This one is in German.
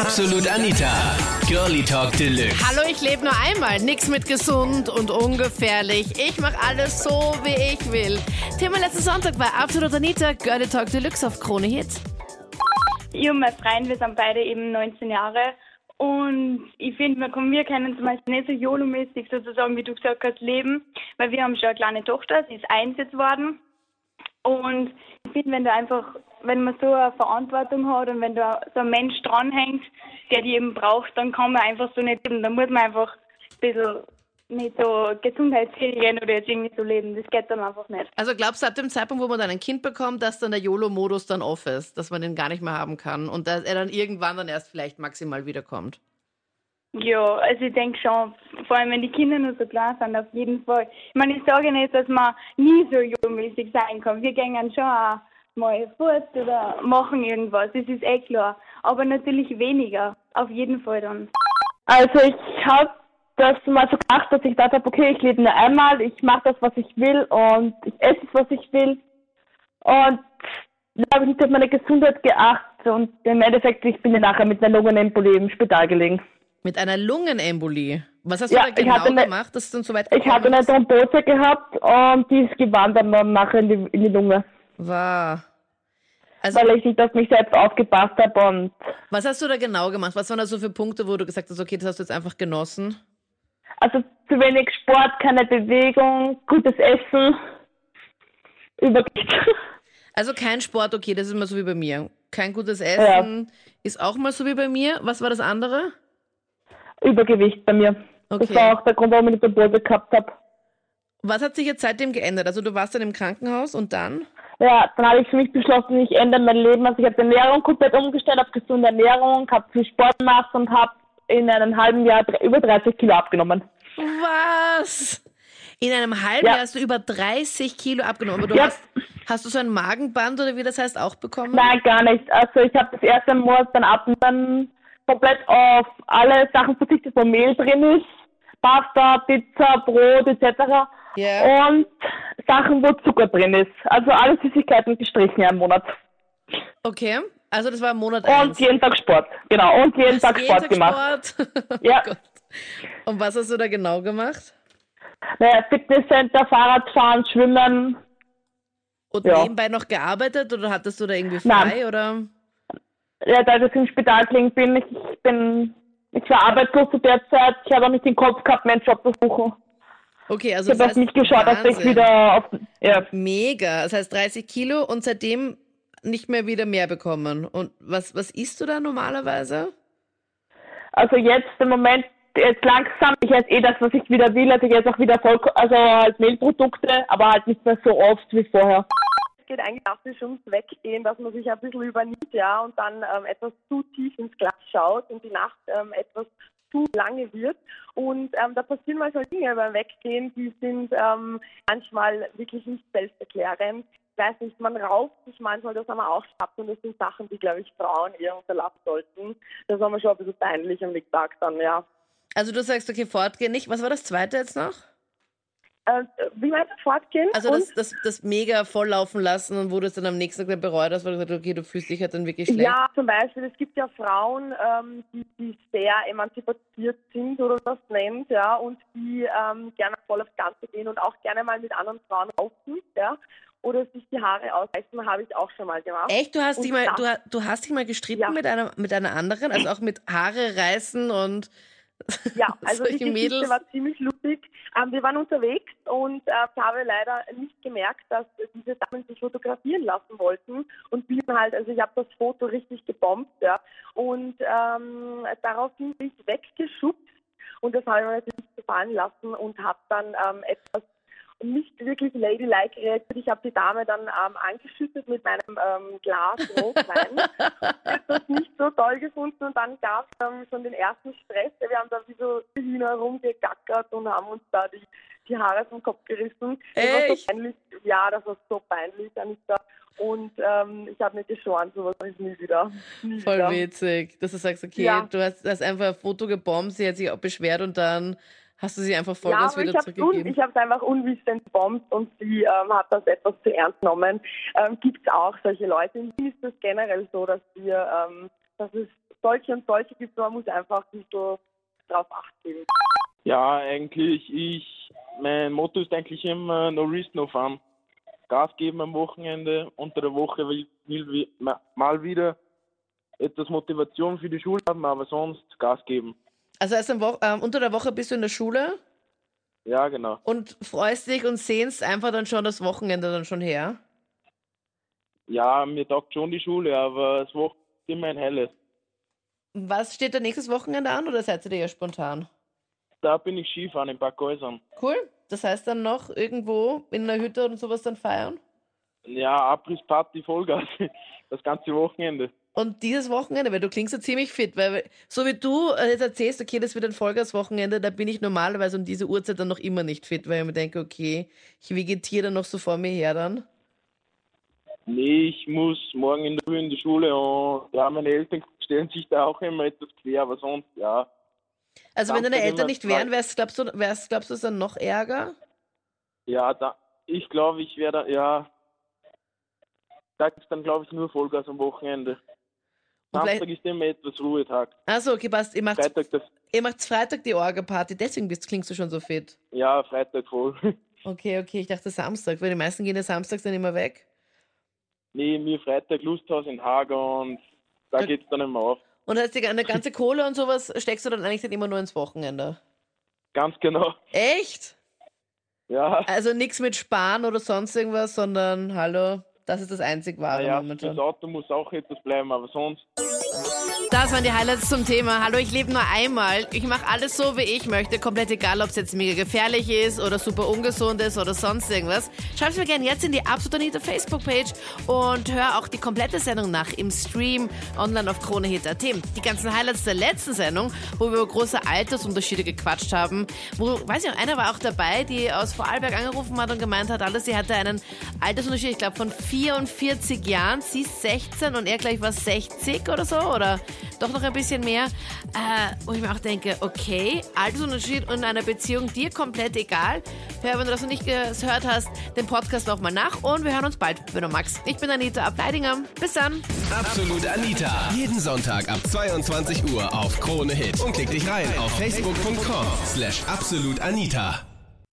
Absolut Anita. Girlie Talk Deluxe. Hallo, ich lebe nur einmal. Nix mit gesund und ungefährlich. Ich mache alles so, wie ich will. Thema letzten Sonntag war Absolut Anita, Girlie Talk Deluxe auf Krone Hit. Ich und mein Freund, wir sind beide eben 19 Jahre. Und ich finde, wir, können- wir können zum Beispiel nicht so YOLO-mäßig sozusagen, wie du gesagt hast, leben, weil wir haben schon eine kleine Tochter, sie ist eins jetzt worden. Und finde, wenn du einfach, wenn man so eine Verantwortung hat und wenn da so ein Mensch dranhängt, der die eben braucht, dann kann man einfach so nicht leben. Da muss man einfach ein bisschen nicht so Gesundheitsserien oder jetzt irgendwie so leben. Das geht dann einfach nicht. Also glaubst du, ab dem Zeitpunkt, wo man dann ein Kind bekommt, dass dann der YOLO-Modus dann off ist, dass man den gar nicht mehr haben kann und dass er dann irgendwann dann erst vielleicht maximal wiederkommt? Ja, also ich denke schon, vor allem wenn die Kinder nur so klein sind, auf jeden Fall. Ich meine, ich sage nicht, dass man nie so jungmäßig sein kann. Wir gehen schon auch mal fort oder machen irgendwas, das ist eh klar. Aber natürlich weniger, auf jeden Fall dann. Also ich habe das mal so gedacht, dass ich gedacht habe, okay, ich lebe nur einmal, ich mache das, was ich will und ich esse es, was ich will. Und da habe ich nicht auf meine Gesundheit geachtet und im Endeffekt, ich bin ja nachher mit einer Lungenembolie im Spital gelegen. Mit einer Lungenembolie. Was hast Ja, du da genau eine- gemacht, dass du dann so weit Ich hatte gekommen eine? Thrombose gehabt und die ist gewandert nachher in die, in die Lunge, War. Also, weil ich nicht auf mich selbst aufgepasst habe und was hast du da genau gemacht? Was waren da so für Punkte, wo du gesagt hast, okay, das hast du jetzt einfach genossen? also zu wenig Sport, keine Bewegung, gutes Essen, Übergewicht. Also kein Sport, okay, das ist immer so wie bei mir. Kein gutes Essen ist auch mal so wie bei mir. Was war das andere? Übergewicht bei mir. Okay. Das war auch der Grund, warum ich die Thrombose gehabt habe. Was hat sich jetzt seitdem geändert? Also du warst dann im Krankenhaus und dann? Ja, dann habe ich für mich beschlossen, ich ändere mein Leben. Also ich habe die Ernährung komplett umgestellt auf gesunde Ernährung, habe viel Sport gemacht und habe in einem halben Jahr über 30 Kilo abgenommen. Was? In einem halben Ja. Jahr hast du über 30 Kilo abgenommen. Aber du Ja. hast, hast du so ein Magenband oder wie das heißt auch bekommen? Nein, gar nicht. Also ich habe das erste Mal beim Abnehmen komplett auf alle Sachen verzichtet, wo Mehl drin ist. Pasta, Pizza, Brot etc. Ja. Und Sachen, wo Zucker drin ist. Also alle Süßigkeiten gestrichen ja im Monat. Okay. Also das war Monat Und 1. jeden Tag Sport. Genau. Und jeden Tag Sport gemacht. Sport. Oh Ja. Gott. Und was hast du da genau gemacht? Naja, Fitnesscenter, Fahrradfahren, Schwimmen. Und Ja. nebenbei noch gearbeitet oder hattest du da irgendwie frei Nein. oder? Ja, da ich im Spital gelegen bin, ich bin, ich war arbeitslos zu der Zeit. Ich habe auch nicht den Kopf gehabt, meinen Job zu suchen. Okay, also Ich habe mich geschaut, dass ich Wahnsinn. wieder auf, ja, Mega. Das heißt 30 Kilo und seitdem nicht mehr wieder mehr bekommen. Und was, was isst du da normalerweise? also jetzt im Moment, jetzt langsam, ich esse eh das, was ich wieder will. Also ich esse auch wieder voll, also halt Mehlprodukte, aber halt nicht mehr so oft wie vorher. Geht eigentlich klassisch ums Weggehen, dass man sich ein bisschen übernimmt, ja, und dann ähm, etwas zu tief ins Glas schaut und die Nacht ähm, etwas zu lange wird. Und ähm, da passieren manchmal Dinge beim Weggehen, die sind ähm, manchmal wirklich nicht selbsterklärend. Ich weiß nicht, man rauft sich manchmal, das haben wir auch gehabt und das sind Sachen, die, glaube ich, Frauen eher unterlassen sollten. Das war mir schon ein bisschen peinlich am Tag dann, ja. Also du sagst, okay, fortgehen nicht. Was war das zweite jetzt noch? Äh, wie meinst du, fortgehen? Also das, das, das mega volllaufen lassen und wo du es dann am nächsten Tag bereut hast, weil du gesagt hast, okay, du fühlst dich halt dann wirklich schlecht. Ja, zum Beispiel, es gibt ja Frauen, ähm, die, die sehr emanzipiert sind oder das nennt, ja, und die ähm, gerne voll aufs Ganze gehen und auch gerne mal mit anderen Frauen raufen, ja, oder sich die Haare ausreißen, habe ich auch schon mal gemacht. Echt? Du hast Und dich mal, du, du hast dich mal gestritten Ja. mit einer mit einer anderen, also auch mit Haare reißen und Ja, also die Geschichte Mädels. war ziemlich lustig. Ähm, wir waren unterwegs und äh, ich habe leider nicht gemerkt, dass diese Damen sich fotografieren lassen wollten und bin halt, also ich habe das Foto richtig gebombt, ja, und ähm, daraufhin bin ich weggeschubst und das habe ich mir natürlich nicht gefallen lassen und habe dann ähm, etwas nicht wirklich ladylike reagiert. Ich habe die Dame dann ähm, angeschüttet mit meinem ähm, Glas Rotwein. Ich das nicht so toll gefunden und dann gab es ähm, schon den ersten Stress. Wir haben da wie so Hühner rumgegackert und haben uns da die, die Haare vom Kopf gerissen. Das war Echt? so peinlich. Ja, das war so peinlich, Anita. Und ähm, ich habe mir geschworen, sowas mache ich nie wieder. Nie voll wieder. witzig, dass du sagst, okay, Ja. du hast, hast einfach ein Foto gebombt, sie hat sich auch beschwert und dann hast du sie einfach Ja, Vollgas aber ich wieder habe es zurückgegeben. einfach unwissend gebombt und sie ähm, hat das etwas zu ernst genommen. Ähm, Gibt es auch solche Leute. In Wien ist das generell so, dass wir, ähm, dass es solche und solche gibt, man muss einfach nicht so drauf achten. Ja, eigentlich, ich, mein Motto ist eigentlich immer no risk, no fun. Gas geben am Wochenende, unter der Woche will, will mal wieder etwas Motivation für die Schule haben, aber sonst Gas geben. Also erst ähm, unter der Woche bist du in der Schule? Ja, genau. Und freust dich und sehnst einfach dann schon das Wochenende dann schon her? Ja, mir taugt schon die Schule, aber das Wochenende ist immer ein helles. Was steht da nächstes Wochenende an oder seid ihr eher spontan? Da bin ich Skifahren in Bad Gäusern. Cool. Das heißt dann noch irgendwo in einer Hütte und sowas dann feiern? Ja, Abrissparty, Vollgas. Das ganze Wochenende. Und dieses Wochenende, weil du klingst ja ziemlich fit, weil so wie du äh, jetzt erzählst, okay, das wird ein Vollgaswochenende, da bin ich normalerweise um diese Uhrzeit dann noch immer nicht fit, weil ich mir denke, okay, ich vegetiere dann noch so vor mir her dann. Nee, ich muss morgen in der Früh in die Schule und ja, meine Eltern stellen sich da auch immer etwas quer, aber sonst, ja. Also wenn deine Eltern nicht wären, wär's, glaubst du, wär's, glaubst du, es dann noch ärger? Ja, da, ich glaube, ich werde, ja, da gibt es dann, glaube ich, nur Vollgas am Wochenende. Samstag ist immer etwas Ruhetag. Achso, okay, passt. Ihr macht, Freitag, das, ihr macht Freitag die Orga-Party, deswegen bist, klingst du schon so fit. ja, Freitag voll. Okay, okay, ich dachte Samstag, weil die meisten gehen ja samstags dann immer weg. nee, mir Freitag Lusthaus in Hager und da Da- geht's dann immer auf. Und heißt, die eine ganze Kohle und sowas steckst du dann eigentlich dann immer nur ins Wochenende. Ganz genau. Echt? Ja, Also nichts mit Sparen oder sonst irgendwas, sondern hallo, das ist das einzig wahre ja, momentan. das Auto muss auch etwas bleiben, aber sonst, Das waren die Highlights zum Thema. Hallo, ich lebe nur einmal. Ich mache alles so, wie ich möchte. Komplett egal, ob es jetzt mega gefährlich ist oder super ungesund ist oder sonst irgendwas. Schreib's mir gerne jetzt in die Absolut Anita Facebook-Page und hör auch die komplette Sendung nach im Stream online auf KroneHit.at. Die ganzen Highlights der letzten Sendung, wo wir über große Altersunterschiede gequatscht haben. Wo, weiß ich noch, einer war auch dabei, die aus Vorarlberg angerufen hat und gemeint hat, alles, sie hatte einen Altersunterschied, ich glaube, von 44 Jahren. Sie ist 16 und er gleich war 60 oder so oder doch noch ein bisschen mehr. Äh, wo ich mir auch denke, okay, Altersunterschied und einer Beziehung dir komplett egal. Hör, wenn du das noch nicht gehört hast, den Podcast nochmal nach und wir hören uns bald, wenn du magst. Ich bin Anita Ableidinger. Bis dann. Absolut Anita. Jeden Sonntag ab 22 Uhr auf Krone Hit. Und klick dich rein auf facebook.com slash absolutanita.